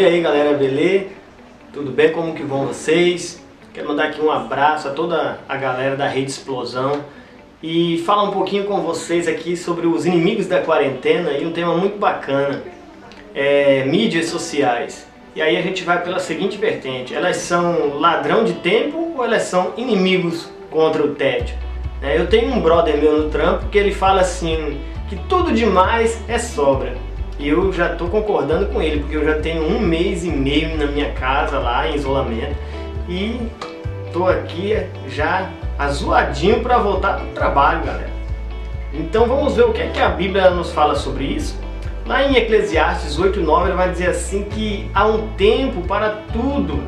E aí galera, beleza? Tudo bem? Como que vão vocês? Quero mandar aqui um abraço a toda a galera da Rede Explosão e falar um pouquinho com vocês aqui sobre os inimigos da quarentena e um tema muito bacana, é, mídias sociais. E aí a gente vai pela seguinte vertente, elas são ladrão de tempo ou elas são inimigos contra o tédio? É, eu tenho um brother meu no trampo que ele fala assim, que tudo demais é sobra. Eu já estou concordando com ele, porque eu já tenho um mês e meio na minha casa lá em isolamento e estou aqui já azuadinho para voltar para o trabalho, galera. Então vamos ver o que, é que a Bíblia nos fala sobre isso. Lá em Eclesiastes 8,9 ele vai dizer assim que há um tempo para tudo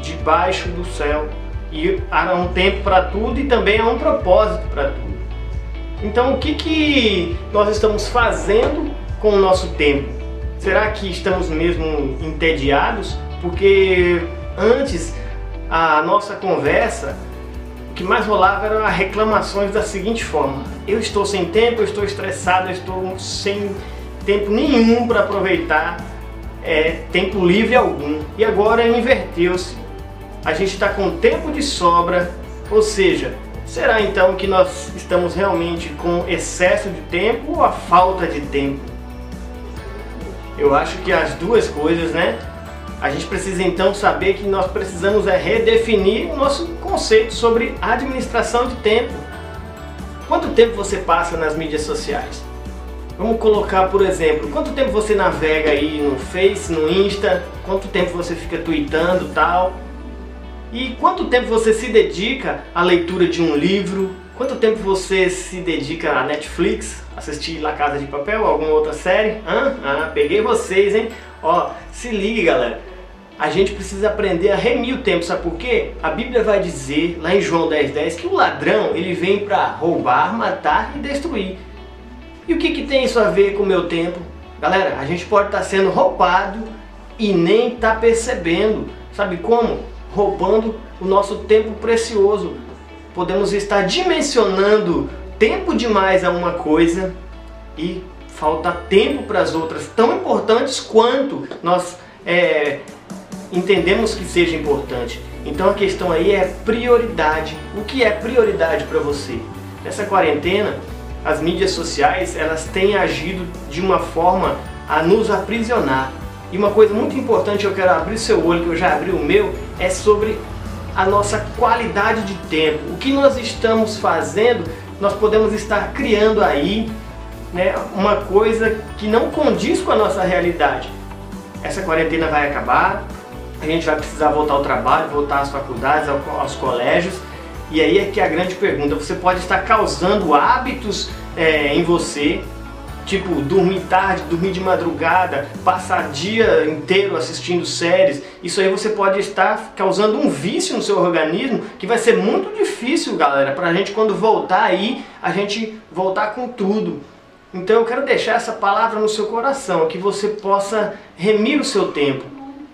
debaixo do céu. E há um tempo para tudo e também há um propósito para tudo. Então o que, que nós estamos fazendo com o nosso tempo? Será que estamos mesmo entediados? Porque antes a nossa conversa, o que mais rolava eram reclamações da seguinte forma: eu estou sem tempo, eu estou estressado, eu estou sem tempo nenhum para aproveitar é, tempo livre algum. E agora inverteu-se. A gente está com tempo de sobra, ou seja, será então que nós estamos realmente com excesso de tempo ou a falta de tempo? Eu acho que as duas coisas, né? A gente precisa então saber que nós precisamos é redefinir o nosso conceito sobre administração de tempo. Quanto tempo você passa nas mídias sociais? Vamos colocar, por exemplo, quanto tempo você navega aí no Face, no Insta, quanto tempo você fica tweetando tal, e quanto tempo você se dedica à leitura de um livro, quanto tempo você se dedica à Netflix, assistir La Casa de Papel, alguma outra série? Hã? Ah, peguei vocês, hein? Ó, se ligue, galera. A gente precisa aprender a remir o tempo, sabe por quê? A Bíblia vai dizer, lá em João 10,10, 10, que o ladrão ele vem para roubar, matar e destruir. E o que, que tem isso a ver com o meu tempo? Galera, a gente pode estar tá sendo roubado e nem tá percebendo. Sabe como? Roubando o nosso tempo precioso. Podemos estar dimensionando tempo demais a uma coisa e falta tempo para as outras tão importantes quanto nós é, entendemos que seja importante. Então a questão aí é prioridade. O que é prioridade para você? Nessa quarentena, as mídias sociais elas têm agido de uma forma a nos aprisionar. E uma coisa muito importante, eu quero abrir seu olho, que eu já abri o meu, é sobre a nossa qualidade de tempo. O que nós estamos fazendo, nós podemos estar criando aí né, uma coisa que não condiz com a nossa realidade. Essa quarentena vai acabar, a gente vai precisar voltar ao trabalho, voltar às faculdades, aos colégios. E aí é que é a grande pergunta, você pode estar causando hábitos é, em você, tipo dormir tarde, dormir de madrugada, passar dia inteiro assistindo séries. Isso aí você pode estar causando um vício no seu organismo que vai ser muito difícil, galera, para a gente quando voltar aí, a gente voltar com tudo. Então eu quero deixar essa palavra no seu coração, que você possa remir o seu tempo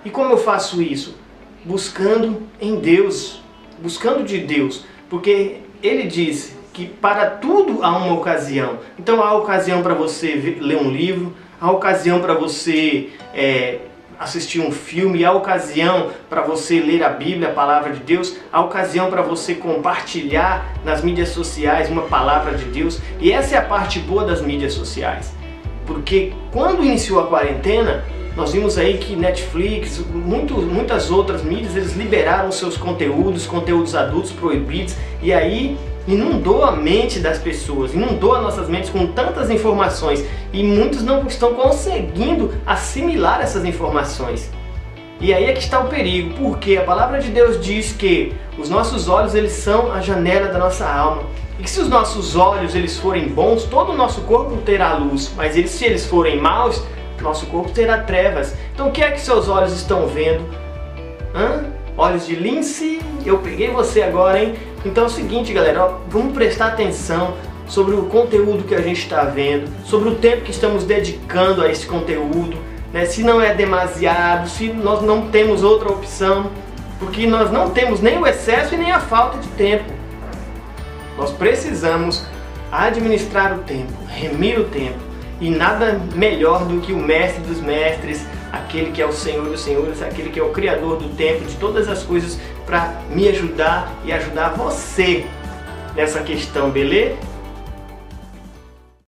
e como eu faço isso? Buscando em Deus, buscando de Deus, porque Ele disse que para tudo há uma ocasião. Então há ocasião para você ler um livro, há ocasião para você é, assistir um filme, há ocasião para você ler a Bíblia, a palavra de Deus, há ocasião para você compartilhar nas mídias sociais uma palavra de Deus. E essa é a parte boa das mídias sociais. Porque quando iniciou a quarentena, nós vimos aí que Netflix, muito, muitas outras mídias, eles liberaram seus conteúdos, conteúdos adultos proibidos, e aí inundou a mente das pessoas, inundou as nossas mentes com tantas informações, e muitos não estão conseguindo assimilar essas informações. E aí é que está o perigo, porque a palavra de Deus diz que os nossos olhos eles são a janela da nossa alma. E que se os nossos olhos eles forem bons, todo o nosso corpo terá luz, mas eles, se eles forem maus, nosso corpo terá trevas. Então o que é que seus olhos estão vendo? Hã? Olhos de lince? Eu peguei você agora, hein? Então é o seguinte, galera, ó, vamos prestar atenção sobre o conteúdo que a gente está vendo, sobre o tempo que estamos dedicando a esse conteúdo, né? se não é demasiado, se nós não temos outra opção, porque nós não temos nem o excesso e nem a falta de tempo. Nós precisamos administrar o tempo, remir o tempo E nada melhor do que o mestre dos mestres, aquele que é o Senhor dos senhores, aquele que é o Criador do tempo, de todas as coisas, para me ajudar e ajudar você nessa questão, beleza?